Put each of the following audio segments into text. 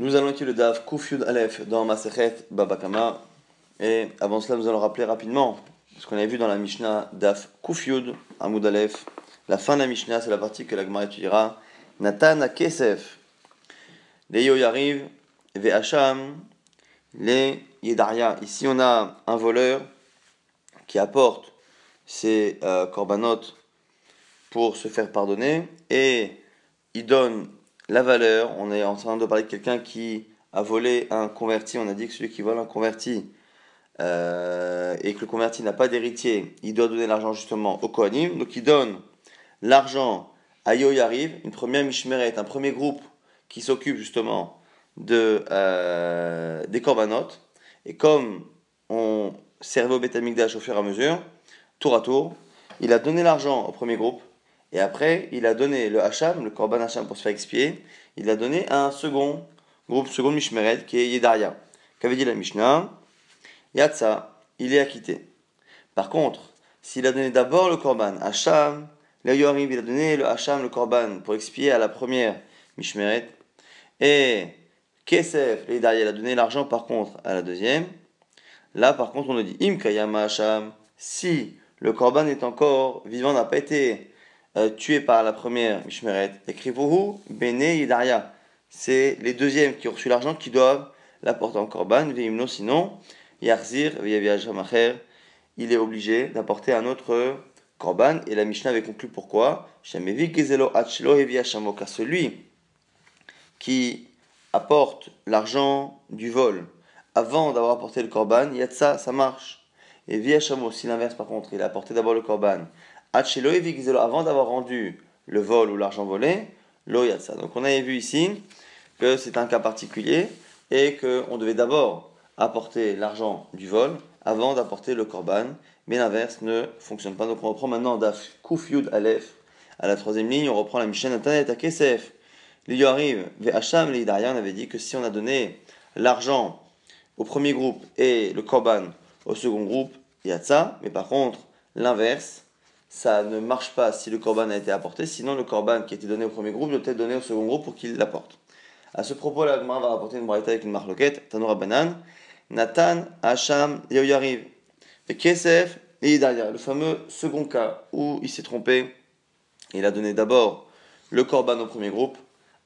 Nous allons étudier le Daf Kufyud Aleph dans Masechet Babakama. Et avant cela, nous allons rappeler rapidement ce qu'on avait vu dans la Mishnah Daf Kufyud Amud Aleph. La fin de la Mishnah, c'est la partie que la Gemara étudiera. Nathan Kesef. Les Yoyariv, Ve'asham, les Yedaria. Ici, on a un voleur qui apporte ses euh, korbanot pour se faire pardonner et il donne la valeur, on est en train de parler de quelqu'un qui a volé un converti, on a dit que celui qui vole un converti euh, et que le converti n'a pas d'héritier, il doit donner l'argent justement au Kohanim, donc il donne l'argent à Yoyariv, une première Mishmeret, un premier groupe qui s'occupe justement de, euh, des corbanotes, et comme on servait au Betamikdash au fur et à mesure, tour à tour, il a donné l'argent au premier groupe, et après, il a donné le Hacham, le Korban Hacham pour se faire expier, il a donné un second groupe, second Mishmeret, qui est Yedaria. Qu'avait dit la Mishnah? Yatsa, il est acquitté. Par contre, s'il a donné d'abord le Korban Hacham, là il a donné le Hacham, le Korban, pour expier à la première Mishmeret, et Kesef, Yedaria, il a donné l'argent par contre à la deuxième. Là, par contre, on nous dit Im Kayama Hacham, si le Korban est encore vivant, n'a pas été euh, tué par la première Mishmeret, écrivez-vous Bene Yidaria. C'est les deuxièmes qui ont reçu l'argent qui doivent l'apporter en Korban, sinon, Yarzir, il est obligé d'apporter un autre Korban. Et la Mishnah avait conclu pourquoi? Celui qui apporte l'argent du vol avant d'avoir apporté le Korban, Yatsa, ça marche. Et via Shamo, si l'inverse par contre, il a apporté d'abord le Korban avant d'avoir rendu le vol ou l'argent volé, ça. Donc on avait vu ici que c'est un cas particulier et qu'on devait d'abord apporter l'argent du vol avant d'apporter le korban, mais l'inverse ne fonctionne pas. Donc on reprend maintenant Daf Kuf Yud Aleph à la troisième ligne, on reprend la Mishnah Internet à Kesef. L'Iyo arrive, Hacham, on avait dit que si on a donné l'argent au premier groupe et le korban au second groupe, il y a ça, mais par contre, l'inverse, ça ne marche pas si le korban a été apporté, sinon le korban qui a été donné au premier groupe doit être donné au second groupe pour qu'il l'apporte. À ce propos, la va rapporter une braïta avec une marloquette, Tanoura Banan, Nathan, Hacham, Yoyariv, et Kesef et Idalia, le fameux second cas où il s'est trompé, il a donné d'abord le korban au premier groupe,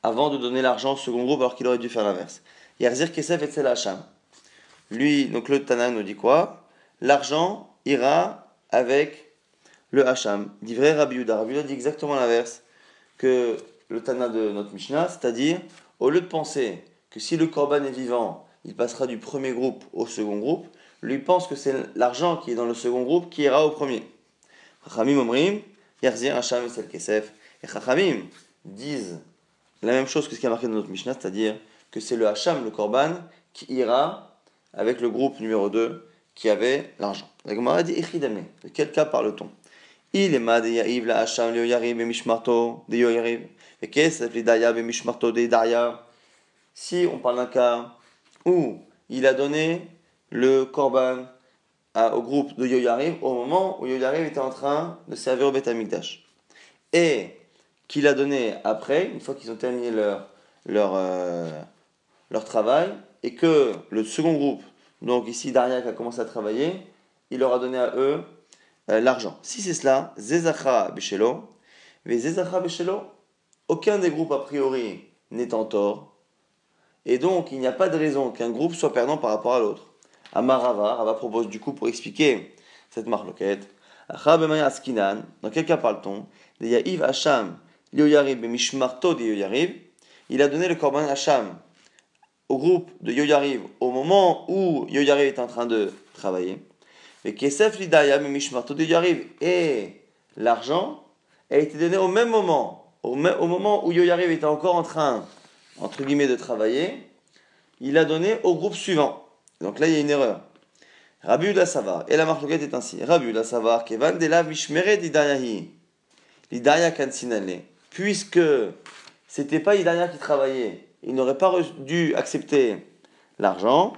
avant de donner l'argent au second groupe alors qu'il aurait dû faire l'inverse. Yarzir Kesef et Hacham. Lui, donc le Tana nous dit quoi? L'argent ira avec le Hacham. Dit vrai Rabbi Yuda. Rabbi dit exactement l'inverse que le Tana de notre Mishnah, c'est-à-dire, au lieu de penser que si le Korban est vivant, il passera du premier groupe au second groupe, lui pense que c'est l'argent qui est dans le second groupe qui ira au premier. Chachamim Omrim, Yarzir Hacham et Kesef. Et Chachamim disent la même chose que ce qui a marqué dans notre Mishnah, c'est-à-dire que c'est le Hacham, le Korban, qui ira avec le groupe numéro 2 qui avait l'argent. La Gemara dit De quel cas parle-t-on? Il est mad ya'iv la hacham le yarib et mishmarto de yoyariv. Et qu'est-ce que l'idaya et mishmarto de daya Si on parle d'un cas où il a donné le korban au groupe de Yoyariv au moment où Yoyariv était en train de servir au Betamikdash. Et qu'il a donné après, une fois qu'ils ont terminé leur, leur, euh, leur travail, et que le second groupe, donc ici Daria qui a commencé à travailler, il leur a donné à eux euh, l'argent. Si c'est cela, Zezacha Beshelo, mais Zezacha Beshelo, aucun des groupes a priori n'est en tort, et donc il n'y a pas de raison qu'un groupe soit perdant par rapport à l'autre. Amarava, Rava propose du coup pour expliquer cette marloquette, Askinan, dans quel cas parle-t-on? Yahiv Hacham, Yoyarib, Mishmarto de Yoyarib, il a donné le korban Hacham au groupe de Yoyarib au moment où Yoyarib est en train de travailler. Et Kesef Lidaya y arrive. Et l'argent a été donné au même moment, au, moment où Yoyariv était encore en train, entre guillemets, de travailler, il a donné au groupe suivant. Donc là, il y a une erreur. Rabbi Uda Savar, et la marque est ainsi. Rabbi Uda Savar, Kevan de la Mishmere d'Idayahi, l'Idaya Kansinale. Puisque c'était pas Idaya qui travaillait, il n'aurait pas dû accepter l'argent.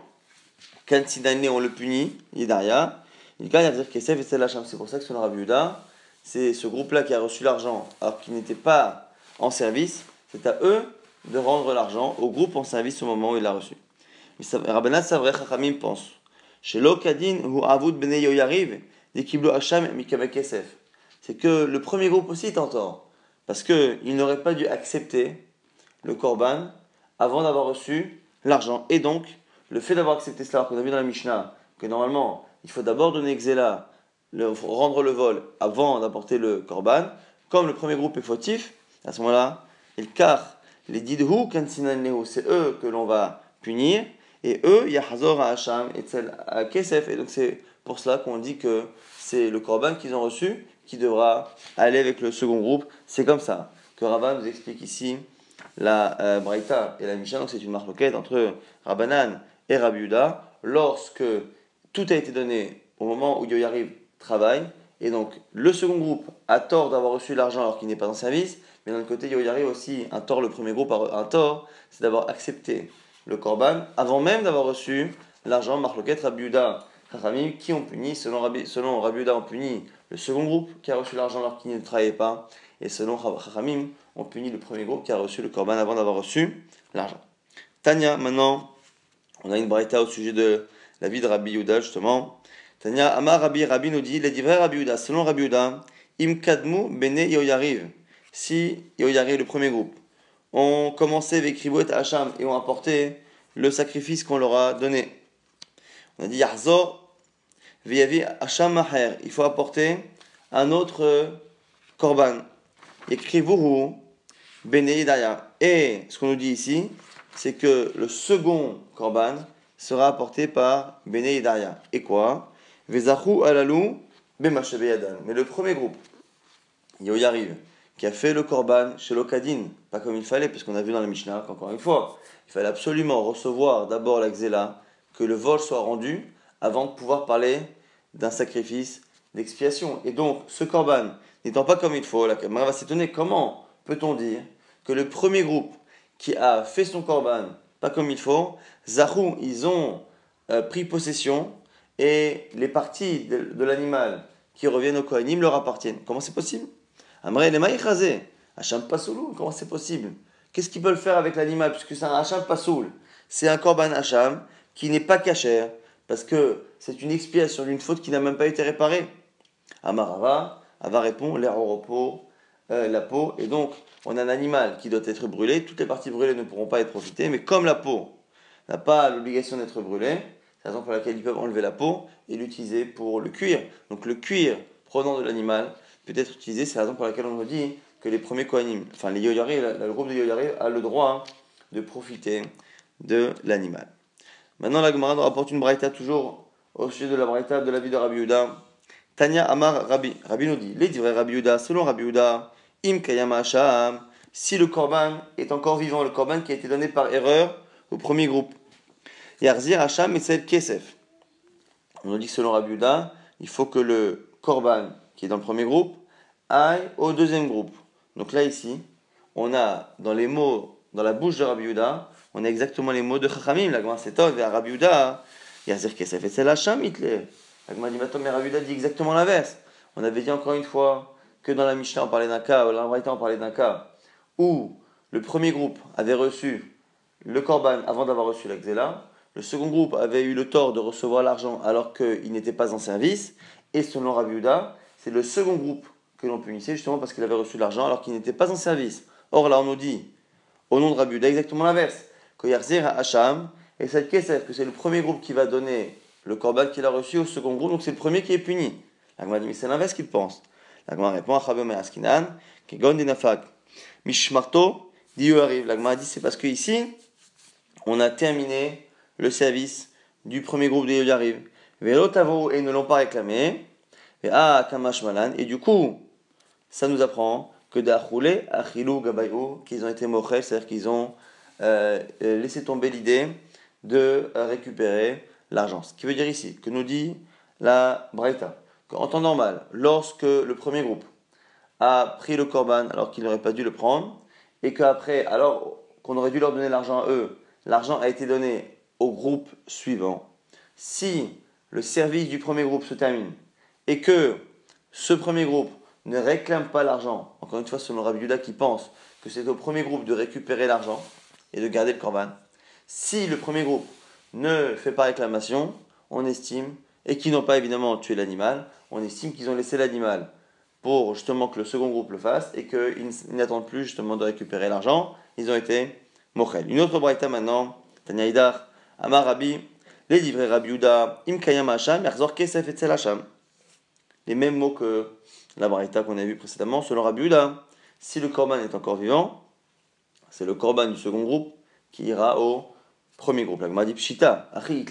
Kansinale, on le punit, Idaya. Il gagne à dire Kesef et C'est pour ça que selon Rabbi c'est ce groupe-là qui a reçu l'argent alors qu'il n'était pas en service. C'est à eux de rendre l'argent au groupe en service au moment où il l'a reçu. Rabbanat Savre Chachamim pense chez l'Okadin ou Avud Bene Yoyariv, Dikiblo Hacham Mikabekesef. C'est que le premier groupe aussi est en tort. Parce qu'il n'aurait pas dû accepter le Korban avant d'avoir reçu l'argent. Et donc, le fait d'avoir accepté cela, qu'on a vu dans la Mishnah, que normalement, il faut d'abord donner Xéla, rendre le vol avant d'apporter le Korban, comme le premier groupe est fautif, à ce moment-là, il car les Didhu Kansinan c'est eux que l'on va punir, et eux, Yahazor Hacham et Kesef. Et donc c'est pour cela qu'on dit que c'est le Korban qu'ils ont reçu qui devra aller avec le second groupe. C'est comme ça que Ravan nous explique ici la euh, Braïta et la Mishnah. Donc c'est une marloquette entre Rabbanan et Rabbi lorsque tout a été donné au moment où Yoyariv travaille. Et donc le second groupe a tort d'avoir reçu l'argent alors qu'il n'est pas en service. Mais d'un côté, Yoyariv aussi un tort, le premier groupe a un tort, c'est d'avoir accepté le korban avant même d'avoir reçu l'argent Marloket Rabiuda qui ont puni, selon selon Rabiuda, ont puni le second groupe qui a reçu l'argent alors qu'il ne travaillait pas, et selon Chachamim, ont puni le premier groupe qui a reçu le korban avant d'avoir reçu l'argent. Tania, maintenant, on a une braïta au sujet de la vie de Rabbi Yuda, justement. Tania, Amar Rabbi, Rabbi nous dit, les divers Rabbi Yuda, selon Rabbi Im Kadmu Bene Yoyariv. Si Yoyariv, le premier groupe, ont commencé avec Ribot Hacham et ont apporté le sacrifice qu'on leur a donné. On a dit Yahzor, Viyavi Hacham Maher. Il faut apporter un autre korban. Écrivez-vous Bene Et ce qu'on nous dit ici, c'est que le second korban sera apporté par Bene Et quoi? Vezachu alalou Mais le premier groupe, il y arrive qui a fait le korban chez l'Okadin, pas comme il fallait, parce qu'on a vu dans la Mishnah qu'encore une fois, il fallait absolument recevoir d'abord la xéla, que le vol soit rendu, avant de pouvoir parler d'un sacrifice d'expiation. Et donc, ce korban n'étant pas comme il faut, la caméra va s'étonner. Comment peut-on dire que le premier groupe qui a fait son korban pas comme il faut, Zahou, ils ont euh, pris possession et les parties de, l'animal qui reviennent au Kohanim leur appartiennent. Comment c'est possible? Amrei les maïchazé. Hacham pasoulou, comment c'est possible? Qu'est-ce qu'ils veulent faire avec l'animal? Puisque c'est un Hacham pasoul. C'est un korban Hacham qui n'est pas cachère, parce que c'est une expiation d'une faute qui n'a même pas été réparée. Amarava, Ava répond l'air au repos, euh, la peau, et donc on a un animal qui doit être brûlé. Toutes les parties brûlées ne pourront pas être profitées, mais comme la peau n'a pas l'obligation d'être brûlée, c'est la raison pour laquelle ils peuvent enlever la peau et l'utiliser pour le cuir. Donc le cuir provenant de l'animal peut être utilisé. C'est la raison pour laquelle on nous dit que les premiers Kohanim, enfin les Yoyari, le groupe de Yoyari a le droit de profiter de l'animal. Maintenant, la Gemara nous rapporte une braïta toujours au sujet de la braïta de la vie de Rabbi. Tanya Amar Rabbi. Rabbi nous dit, les vrais Rabbi selon Rabbi Im si le korban est encore vivant, le korban qui a été donné par erreur au premier groupe. Yarzir Hacham et Kesef. On nous dit que selon Rabbi Yuda, il faut que le korban qui est dans le premier groupe, aille au deuxième groupe. Donc là, ici, on a dans les mots, dans la bouche de Rabbi Yuda, on a exactement les mots de Chachamim. La Gemara c'est vers Rabbi Yuda, Yazir Kesef et la Hitler. La Gemara dit, mais dit exactement l'inverse. On avait dit encore une fois que dans la Mishnah, on parlait d'un cas, ou dans la on parlait d'un cas où le premier groupe avait reçu le korban avant d'avoir reçu la Xéla. Le second groupe avait eu le tort de recevoir l'argent alors qu'il n'était pas en service. Et selon Rabbi Yuda, c'est le second groupe que l'on punissait justement parce qu'il avait reçu l'argent alors qu'il n'était pas en service. Or là on nous dit, au nom de Rabbi exactement l'inverse, que Yarzir Hacham, et cette Kesef, que c'est le premier groupe qui va donner le korban qu'il a reçu au second groupe, donc c'est le premier qui est puni. La c'est l'inverse qu'il pense. La répond à Askinan, Kegon Dinafak. Mishmarto, Dieu arrive. La dit, c'est parce que ici, on a terminé le service du premier groupe de Yariv. Velotavo, et ne l'ont pas réclamé. Ah, Malan. Et du coup, ça nous apprend que d'Achoulé, Achilou, Gabayou, qu'ils ont été mochel, c'est-à-dire qu'ils ont euh, laissé tomber l'idée de récupérer l'argent. Ce qui veut dire ici, que nous dit la Braïta, qu'en temps normal, lorsque le premier groupe a pris le korban alors qu'il n'aurait pas dû le prendre, et qu'après, alors qu'on aurait dû leur donner l'argent à eux, l'argent a été donné au groupe suivant. Si le service du premier groupe se termine et que ce premier groupe ne réclame pas l'argent, encore une fois selon Rabbi Yuda qui pense que c'est au premier groupe de récupérer l'argent et de garder le corban. Si le premier groupe ne fait pas réclamation, on estime, et qu'ils n'ont pas évidemment tué l'animal, on estime qu'ils ont laissé l'animal pour justement que le second groupe le fasse et qu'ils n'attendent plus justement de récupérer l'argent. Ils ont été mochel. Une autre braïta maintenant, Tanya Amar les livrets Rabbi Uda, Im Kayam Hacham, Yarzor Kesef et Hacham. Les mêmes mots que la braïta qu'on a vu précédemment, selon Rabbi. Si le korban est encore vivant, c'est le korban du second groupe qui ira au premier groupe. La dit Pshita, Achi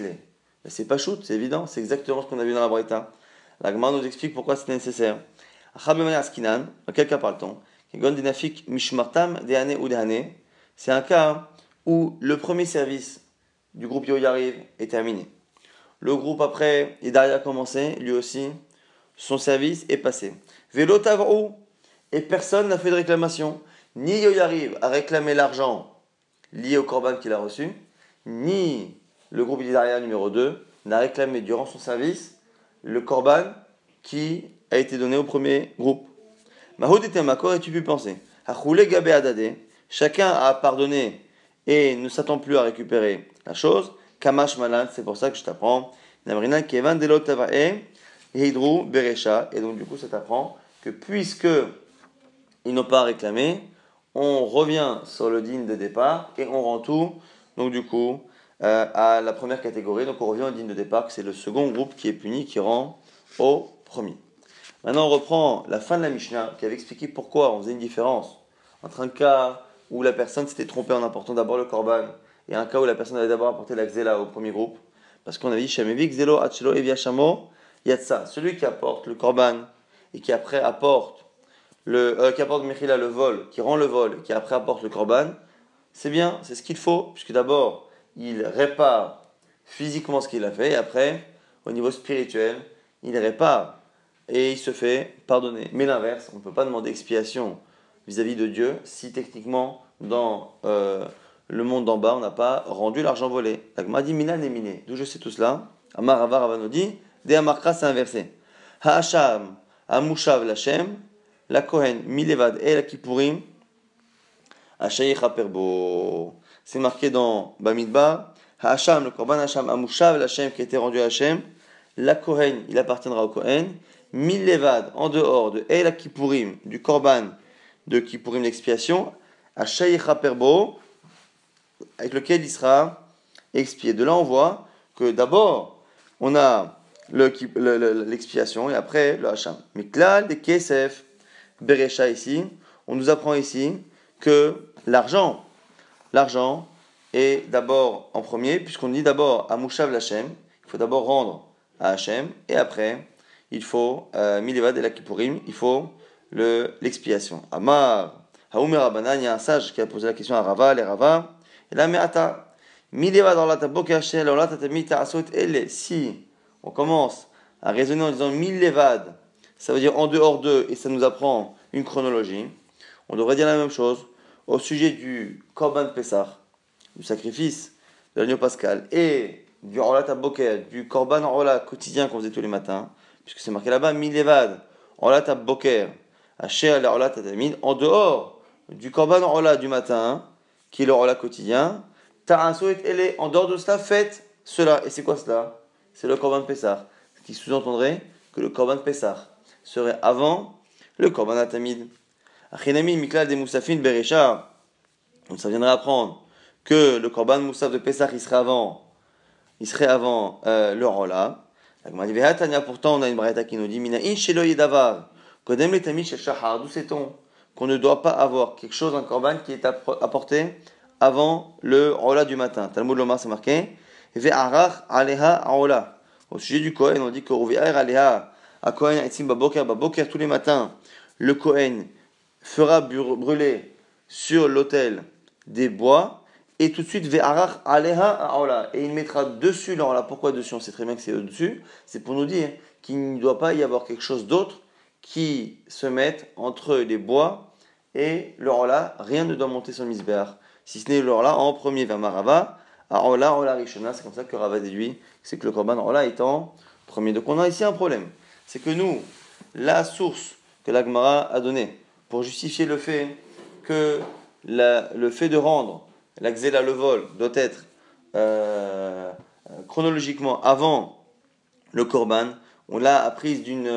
c'est pas shoot, c'est évident, c'est exactement ce qu'on a vu dans la braïta. La nous explique pourquoi c'est nécessaire. Dans quel cas parle-t-on? C'est un cas où le premier service du groupe Yoyariv est terminé. Le groupe après, Idaria a commencé, lui aussi, son service est passé. Vélo et personne n'a fait de réclamation. Ni Yoyariv a réclamé l'argent lié au corban qu'il a reçu, ni le groupe Idaria numéro 2 n'a réclamé durant son service le corban qui a été donné au premier groupe. Mahoud était et tu peux penser? Chacun a pardonné et ne s'attend plus à récupérer la chose. Kamash Malan, c'est pour ça que je t'apprends. Namrina Hidru Beresha. Et donc, du coup, ça t'apprend que puisque ils n'ont pas réclamé, on revient sur le digne de départ et on rend tout. Donc, du coup, euh, à la première catégorie. Donc, on revient au digne de départ, c'est le second groupe qui est puni, qui rend au premier. Maintenant, on reprend la fin de la Mishnah qui avait expliqué pourquoi on faisait une différence entre un cas où la personne s'était trompée en apportant d'abord le korban et un cas où la personne avait d'abord apporté la xéla au premier groupe. Parce qu'on avait dit Shamevi, Xelo, Achelo, Eviachamo, Yatsa. Celui qui apporte le korban et qui après apporte le, euh, qui apporte Mechila, le vol, qui rend le vol, et qui après apporte le korban, c'est bien, c'est ce qu'il faut, puisque d'abord, il répare physiquement ce qu'il a fait, et après, au niveau spirituel, il répare et il se fait pardonner. Mais l'inverse, on ne peut pas demander expiation vis-à-vis de Dieu si techniquement dans euh, le monde d'en bas on n'a pas rendu l'argent volé. La dit Mina miné. D'où je sais tout cela? Amar Avar Avanodi, De Amarkra c'est inversé. Ha'asham, Amushav Lachem, la Kohen, Milevad et la Kippurim, Perbo. C'est marqué dans Bamidbar. Ha'asham, le Korban Hasham, Amushav Lachem qui a été rendu à Hachem. La Kohen, il appartiendra au Kohen mille levad en dehors de El Kippurim, du Korban de Kippurim d'expiation, à Perbo, avec lequel il sera expié. De là, on voit que d'abord, on a l'expiation et après le Hacham. Mais Klal de Kesef, Berecha ici, on nous apprend ici que l'argent, l'argent est d'abord en premier, puisqu'on dit d'abord à Mouchav l'Hachem, il faut d'abord rendre à Hachem, et après il faut, euh, Milevad et la Kippurim, il faut l'expiation. Amar, Haoumer Abanan, il y a un sage qui a posé la question à Rava, les Rava, et là, Me'ata, Milevad dans la taboka shel, la tatamita asot elle. Si on commence à raisonner en disant Milevad, ça veut dire en dehors d'eux, et ça nous apprend une chronologie, on devrait dire la même chose au sujet du Korban Pessah, du sacrifice de l'agneau pascal, et du Rolat du Korban Rolat quotidien qu'on faisait tous les matins puisque c'est marqué là-bas, Milevad, Olat Boker, Asher Olat Adamid, en dehors du Korban Ola du matin, qui est le Ola quotidien, Ta'asouet est en dehors de cela, faites cela. Et c'est quoi cela? C'est le Korban Pessah. Ce qui sous-entendrait que le Korban Pessah serait avant le Korban Atamid. Achinami Miklal de Moussafin Berecha. Donc ça viendrait apprendre que le Korban Moussaf de Pessah, il serait avant, il serait avant euh, le Rola. Pourtant, on a une braïta qui nous dit Mina davar. Kodem le shahar. D'où sait-on qu'on ne doit pas avoir quelque chose, un korban qui est apporté avant le rola du matin? Talmud Lomar, c'est marqué Ve'arach aleha aola. Au sujet du Kohen, on dit que aleha a Kohen etzim baboker, baboker tous les matins. Le Kohen fera brûler sur l'autel des bois et tout de suite ve'arach aleha et il mettra dessus là Pourquoi dessus On sait très bien que c'est au-dessus. C'est pour nous dire qu'il ne doit pas y avoir quelque chose d'autre qui se mette entre les bois et le rola. Rien ne doit monter sur le misbéar. Si ce n'est le rola en premier vers Marava, Aola, Rola Rishona. C'est comme ça que Rava déduit c'est que le korban est en premier. Donc on a ici un problème. C'est que nous, la source que l'Agmara a donnée pour justifier le fait que le fait de rendre la le vol, doit être euh, chronologiquement avant le korban, on l'a apprise d'une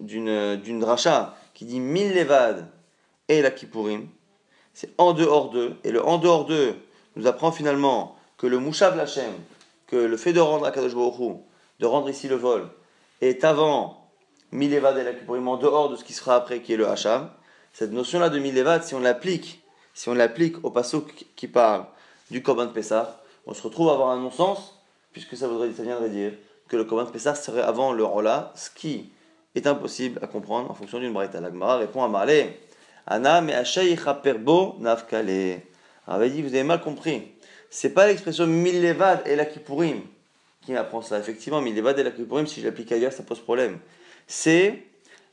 d'une d'une dracha qui dit mille levad et la kippurim, c'est en dehors d'eux, et le en dehors d'eux nous apprend finalement que le Mouchav Lachem, que le fait de rendre à Kadosh de rendre ici le vol, est avant Milevad et la Kippurim, en dehors de ce qui sera après, qui est le Hacham. Cette notion-là de Milevad, si on l'applique, si on l'applique au passo qui parle du Korban de Pessah, on se retrouve à avoir un non-sens, puisque ça, voudrait, viendrait dire que le Korban de Pessah serait avant le Rola, ce qui est impossible à comprendre en fonction d'une braïta. L'Agmara répond à Marley, Ana me perbo nafkale. avait dit, vous avez mal compris. C'est pas l'expression milevad et la kippurim qui m'apprend ça. Effectivement, milevad et la kippurim, si je l'applique ailleurs, ça pose problème. C'est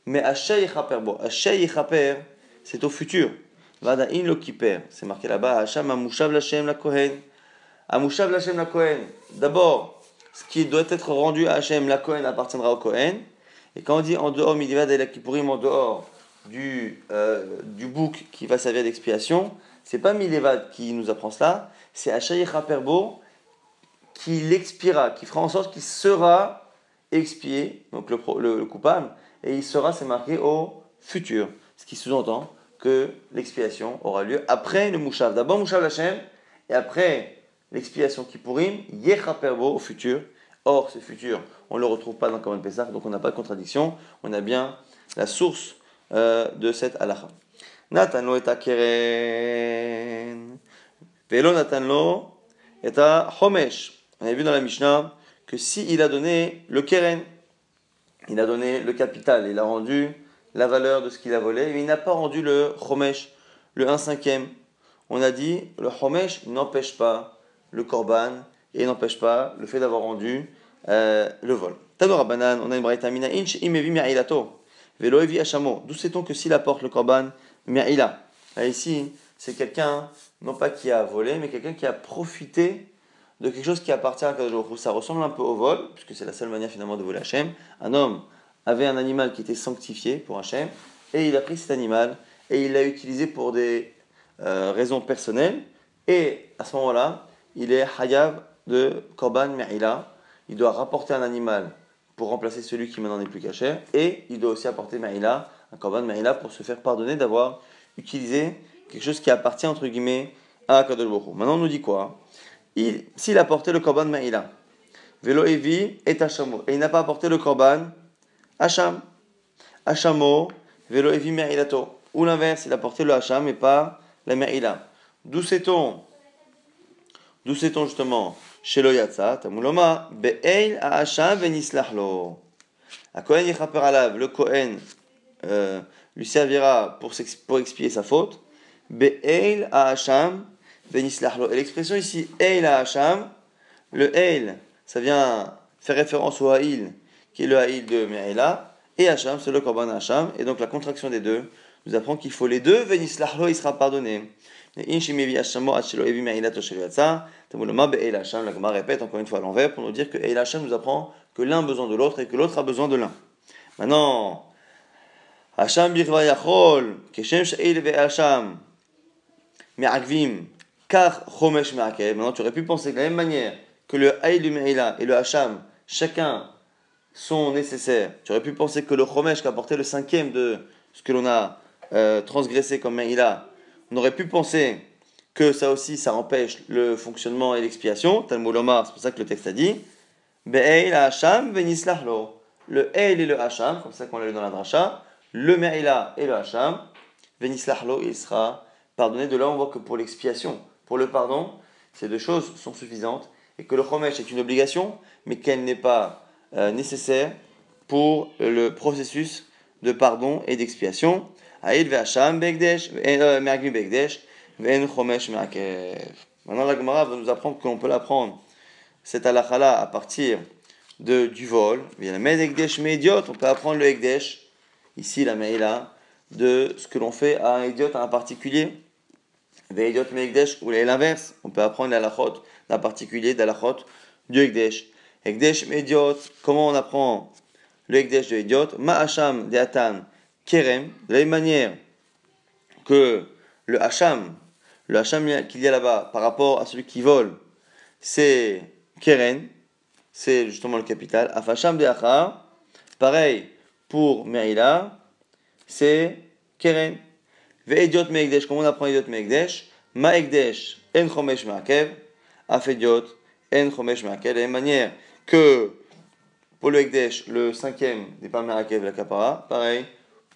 mais Bon, Hachay c'est au futur. Lo. C'est marqué là-bas. Hacham amushav lachem la kohen. Amushav lachem la kohen. D'abord, ce qui doit être rendu à Hachem, la kohen appartiendra au kohen. Et quand on dit en dehors milevad et la en dehors du, euh, du bouc qui va servir d'expiation, c'est pas Milevad qui nous apprend cela, c'est Achaïcha Perbo qui l'expira, qui fera en sorte qu'il sera expié, donc le, le, coupable, et il sera, c'est marqué au futur. Ce qui sous-entend que l'expiation aura lieu après le Mouchav. D'abord Mouchav Lachem, et après l'expiation qui pourrime, Yecha Perbo au futur. Or, ce futur, on ne le retrouve pas dans Kaman Pesach, donc on n'a pas de contradiction. On a bien la source euh, de cette halakha. Natanlo et keren. Velo natanlo et homesh. On a vu dans la Mishnah que si il a donné le keren, il a donné le capital, il a rendu la valeur de ce qu'il a volé, mais il n'a pas rendu le homesh, le 1 cinquième. On a dit le homesh n'empêche pas le korban et n'empêche pas le fait d'avoir rendu euh, le vol. Tanora banan, on a une braïta mina inch imevi mi'ailato. Veloevi Hachamo. D'où sait-on que s'il apporte le korban, Mi'ila Ici, c'est quelqu'un, non pas qui a volé, mais quelqu'un qui a profité de quelque chose qui appartient à Kadosh Ça ressemble un peu au vol, puisque c'est la seule manière finalement de voler Hachem. Un homme avait un animal qui était sanctifié pour Hachem, et il a pris cet animal et il l'a utilisé pour des euh, raisons personnelles. Et à ce moment-là, il est hayav de korban Mi'ila. Il doit rapporter un animal pour remplacer celui qui maintenant n'est plus caché. Et il doit aussi apporter Maïla, un korban Maïla, pour se faire pardonner d'avoir utilisé quelque chose qui appartient entre guillemets à Kadosh Maintenant on nous dit quoi? S'il a apporté le korban Maïla, Velo Evi et et il n'a pas apporté le korban Hacham, Hachamo, Velo Evi Maïlato. Ou l'inverse, il a apporté le Hacham et pas la Maïla. D'où sait-on D'où sait-on justement Shelo Yatsa, Tamuloma, Be'eil Ha'asham Venislachlo. A Kohen Yechaper Alav, le Kohen euh, lui servira pour, pour expier sa faute. Be'eil Ha'asham Venislachlo. Et l'expression ici, Eil Ha'asham, le Eil, ça vient faire référence au Ha'il, qui est le Ha'il de Me'ela, et Hacham, c'est le Korban Hacham, et donc la contraction des deux nous apprend qu'il faut les deux, Venislachlo, il sera pardonné. La Gemara répète encore une fois à l'envers pour nous dire que Eil Hashem nous apprend que l'un a besoin de l'autre et que l'autre a besoin de l'un. Maintenant, Hashem birva yachol, keshem she'il ve'Hasham, me'akvim, kar chomesh me'akev. Maintenant, tu aurais pu penser de la même manière que le Haïl du Me'ila et le Hacham, chacun sont nécessaires. Tu aurais pu penser que le chomesh qui a porté le cinquième de ce que l'on a euh, transgressé comme Me'ila, on aurait pu penser que ça aussi, ça empêche le fonctionnement et l'expiation. Talmud Omar, c'est pour ça que le texte a dit. Le Eil et le hacham, comme ça qu'on l'a lu dans la dracha. Le Me'ila et le hacham, il sera pardonné. De là, on voit que pour l'expiation, pour le pardon, ces deux choses sont suffisantes et que le chomesh est une obligation, mais qu'elle n'est pas euh, nécessaire pour le processus de pardon et d'expiation. Euh, Maintenant, la Gemara va nous apprendre qu'on peut l'apprendre, cette halakha à partir de, du vol. On peut apprendre le Ekdesh, ici la Meila, de ce que l'on fait à un idiot, à un particulier. Ou l'inverse, on peut apprendre la halachot d'un particulier, d'halachot du Ekdesh. Ekdesh Mediot, comment on apprend le Ekdesh de idiot Ma'asham de Atan Kerem, de la même manière que le Hacham le Hacham qu'il y a là-bas par rapport à celui qui vole, c'est Keren, c'est justement le capital. Afasham de pareil pour Meila, c'est Keren. Ve'ediot me'egdesh, comment on apprend Ediot me'egdesh Ma'egdesh en chomesh ma'akev, afediot en chomesh ma'akev. De la même manière que pour le Egdesh, le cinquième n'est pas ma'akev la kapara, pareil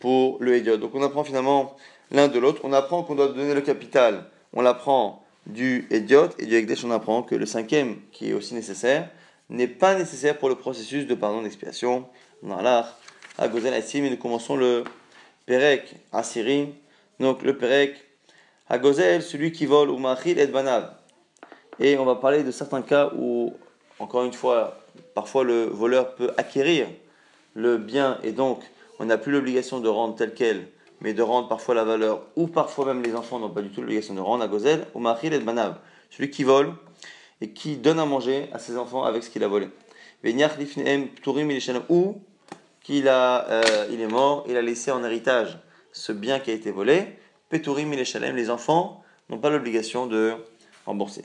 pour le Ediot. Donc on apprend finalement l'un de l'autre. On apprend qu'on doit donner le capital. On l'apprend du Ediot et du Egdesh, on apprend que le cinquième, qui est aussi nécessaire, n'est pas nécessaire pour le processus de pardon d'expiation. Dans l'art, à Gozel Assim, et nous commençons le Perek Asirim. Donc le Perek à Gozel, celui qui vole, ou Machil et Banav. Et on va parler de certains cas où, encore une fois, parfois le voleur peut acquérir le bien et donc on n'a plus l'obligation de rendre tel quel, mais de rendre parfois la valeur, ou parfois même les enfants n'ont pas du tout l'obligation de rendre à Gozel, ou Machil et Banav. Celui qui vole et qui donne à manger à ses enfants avec ce qu'il a volé. Ou qu'il a, euh, il est mort, il a laissé en héritage ce bien qui a été volé. Peturim les enfants n'ont pas l'obligation de rembourser.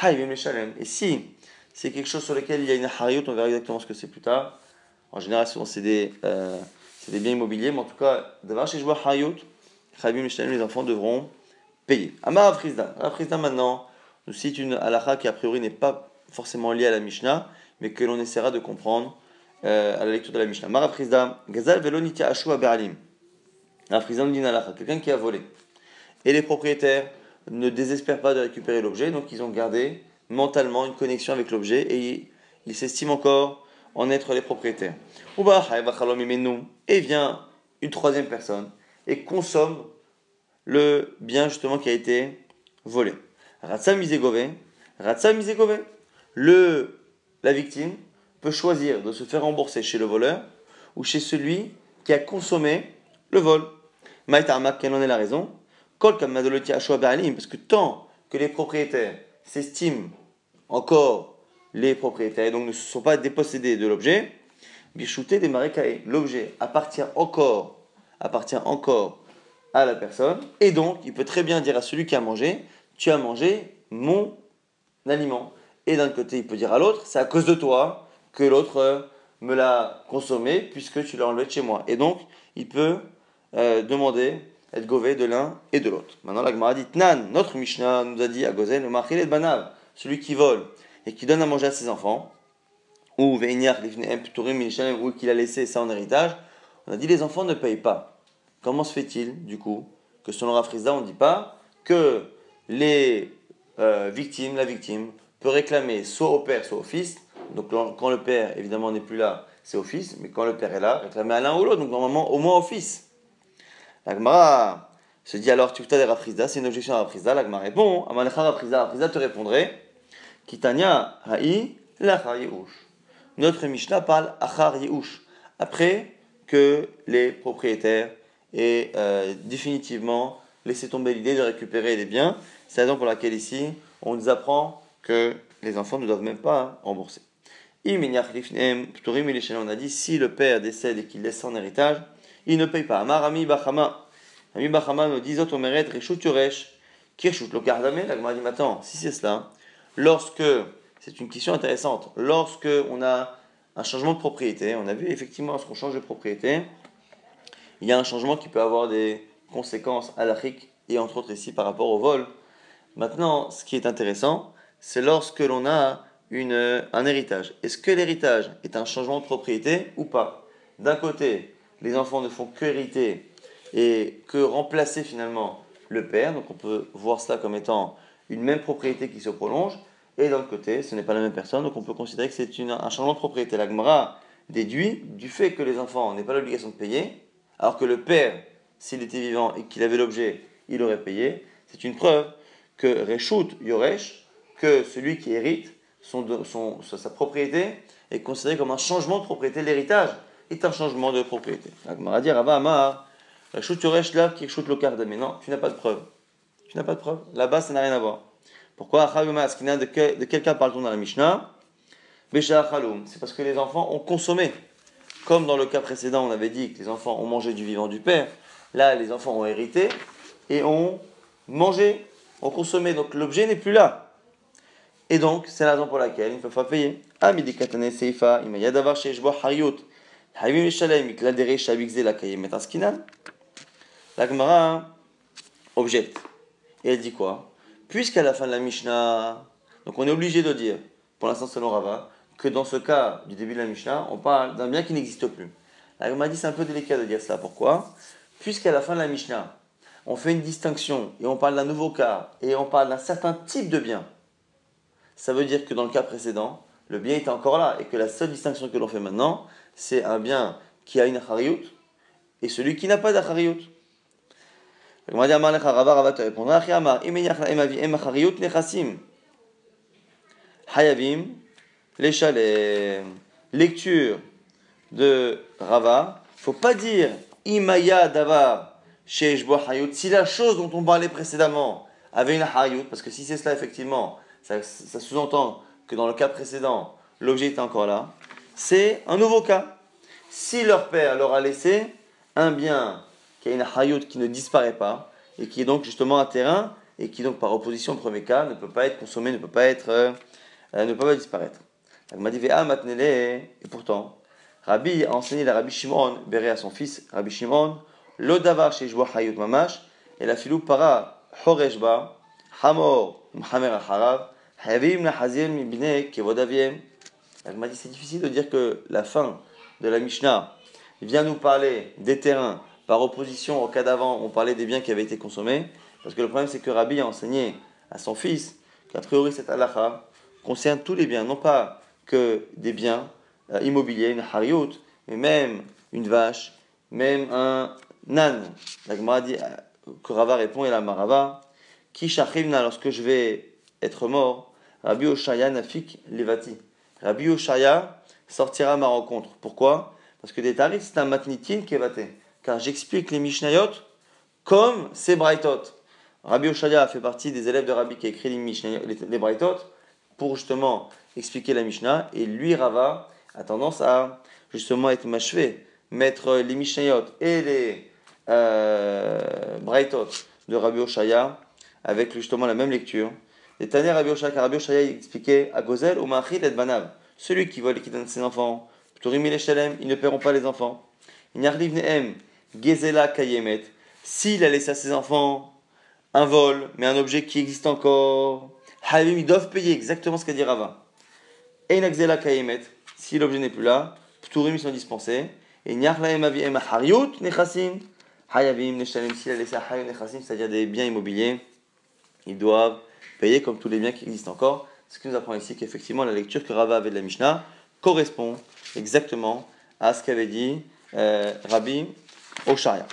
Et si c'est quelque chose sur lequel il y a une hariyut, on verra exactement ce que c'est plus tard. En général, c'est des, euh, des biens immobiliers, mais en tout cas, davar chez hariyut, les enfants devront payer. Amar Afrizda. Afrizda maintenant nous cite une halakha qui a priori n'est pas forcément liée à la Mishnah, mais que l'on essaiera de comprendre euh, à la lecture de la Mishnah. Amar Afrizda. Gazal velonitia ashua be'alim. Afrizda nous dit une halakha. Quelqu'un qui a volé. Et les propriétaires ne désespèrent pas de récupérer l'objet, donc ils ont gardé mentalement une connexion avec l'objet et ils s'estiment encore en être les propriétaires. Et vient une troisième personne et consomme le bien justement qui a été volé. Ratsa Misegove, le, la victime peut choisir de se faire rembourser chez le voleur ou chez celui qui a consommé le vol. Maïtarmak, quelle en est la raison? Parce que tant que les propriétaires s'estiment encore les propriétaires, et donc ne se sont pas dépossédés de l'objet, des l'objet appartient encore, appartient encore à la personne, et donc il peut très bien dire à celui qui a mangé, tu as mangé mon aliment. Et d'un côté, il peut dire à l'autre, c'est à cause de toi que l'autre me l'a consommé, puisque tu l'as enlevé de chez moi. Et donc, il peut euh, demander, être gové de l'un et de l'autre. Maintenant, la Gemara dit, Nan, notre Mishnah nous a dit à Gozen, le de banav, celui qui vole et qui donne à manger à ses enfants, ou ou qu'il a laissé ça en héritage, on a dit les enfants ne payent pas. Comment se fait-il, du coup, que selon Rafrizda, on ne dit pas que les euh, victimes, la victime, peut réclamer soit au père, soit au fils. Donc quand le père, évidemment, n'est plus là, c'est au fils, mais quand le père est là, réclamer à l'un ou l'autre, donc normalement au moins au fils. La se dit alors, tu des Rafrizda, c'est une objection à Rafrizda. La Gemara répond, Amalecha Rafrizda, Rafrizda te répondrait, Kitania ha'i lachar Notre Mishnah parle achar yeush, après que les propriétaires et euh, définitivement laisser tomber l'idée de récupérer les biens. C'est la raison pour laquelle ici, on nous apprend que les enfants ne doivent même pas rembourser. On a dit si le père décède et qu'il laisse son héritage, il ne paye pas. Amar Bachama. Ami Bachama nous dit Otomeret Reshut Yoresh. Kirshut lo kardame. La dit maintenant, si c'est cela, lorsque, c'est une question intéressante, lorsque on a un changement de propriété, on a vu effectivement lorsqu'on change de propriété, il y a un changement qui peut avoir des conséquences halachiques et entre autres ici par rapport au vol. Maintenant, ce qui est intéressant, c'est lorsque l'on a une, un héritage. Est-ce que l'héritage est un changement de propriété ou pas? D'un côté, les enfants ne font que hériter et que remplacer finalement le père, donc on peut voir cela comme étant une même propriété qui se prolonge, et d'un côté, ce n'est pas la même personne, donc on peut considérer que c'est un changement de propriété. L'Agmara déduit du fait que les enfants n'aient pas l'obligation de payer, alors que le père, s'il était vivant et qu'il avait l'objet, il aurait payé. C'est une preuve que Reshut Yoresh, que celui qui hérite son, son, sa propriété, est considéré comme un changement de propriété. L'héritage est un changement de propriété. La dit Rava Amar, Yoresh là qui Lokarde. Mais non, tu n'as pas de preuve. Tu n'as pas de preuve. Là-bas, ça n'a rien à voir. Pourquoi? De quel, cas parle-t-on dans la Mishnah C'est parce que les enfants ont consommé. Comme dans le cas précédent, on avait dit que les enfants ont mangé du vivant du père, là, les enfants ont hérité, et ont mangé, ont consommé. Donc l'objet n'est plus là. Et donc, c'est la raison pour laquelle il ne faut pas payer. La Gemara objecte. Et elle dit quoi? Puisqu'à la fin de la Mishnah, donc on est obligé de dire, pour l'instant selon Rava, que dans ce cas du début de la Mishnah, on parle d'un bien qui n'existe plus. La Gemara dit c'est un peu délicat de dire cela. Pourquoi? Puisqu'à la fin de la Mishnah, on fait une distinction et on parle d'un nouveau cas et on parle d'un certain type de bien, ça veut dire que dans le cas précédent, le bien était encore là et que la seule distinction que l'on fait maintenant, c'est un bien qui a une achariyut et celui qui n'a pas d'achariyut. Hayavim, Lecture de Rava, faut pas dire Imaya Davar chez Si la chose dont on parlait précédemment avait une Hayut, parce que si c'est cela effectivement, ça, sous-entend que dans le cas précédent, l'objet était encore là, c'est un nouveau cas. Si leur père leur a laissé un bien qui a une Hayut qui ne disparaît pas, et qui est donc justement un terrain, et qui donc par opposition au premier cas ne peut pas être consommé, ne peut pas être, euh, ne peut pas disparaître. et pourtant, Rabbi a enseigné la Rabbi Shimon, Béré à son fils, Rabbi Shimon, Lodavar chez Hayut Mamash, et la filou para Horeshba, Hamor, Mhamer Acharav, Havim Nahazim Mibne Kevodaviem. Dit c'est difficile de dire que la fin de la Mishnah vient nous parler des terrains par opposition au cas d'avant, on parlait des biens qui avaient été consommés. Parce que le problème, c'est que Rabbi a enseigné à son fils qu'a priori cette halakha concerne tous les biens, non pas que des biens euh, immobiliers, une hariout, mais même une vache, même un nan. La Gemara dit euh, que Rava répond et la Marava, shachivna lorsque je vais être mort, Rabbi Oshaya nafik levati. Rabbi Oshaya sortira à ma rencontre. Pourquoi? Parce que des tarifs, c'est un matnitin kevaté. Car j'explique les Mishnayot comme ces Braithot. Rabbi Oshaya fait partie des élèves de Rabbi qui a écrit les, Mishnayot, Braithot pour justement expliquer la Mishnah. Et lui, Rava, a tendance à justement être machevé, mettre les Mishnayot et les euh, de Rabbi Oshaya avec justement la même lecture. Les Taner Rabbi Oshaya, Rabbi Oshaya expliquait à Gozel, ou Machid et Banav, celui qui vole et qui donne ses enfants, ils ne paieront pas les enfants. Gezela Kayemet, s'il a laissé à ses enfants un vol, mais un objet qui existe encore, ils doivent payer exactement ce qu'a dit Rava. Einakzela Kayemet, si l'objet n'est plus là, Pturim ils sont dispensés. Et Nyachlaem Aviem Hariut Nechasim, Hayavim Neshalem, s'il a laissé Hayut Nechasim, c'est-à-dire des biens immobiliers, ils doivent payer comme tous les biens qui existent encore. Ce qui nous apprend ici qu'effectivement la lecture que Rava avait de la Mishnah correspond exactement à ce qu'avait dit euh, Rabbi Oshaya.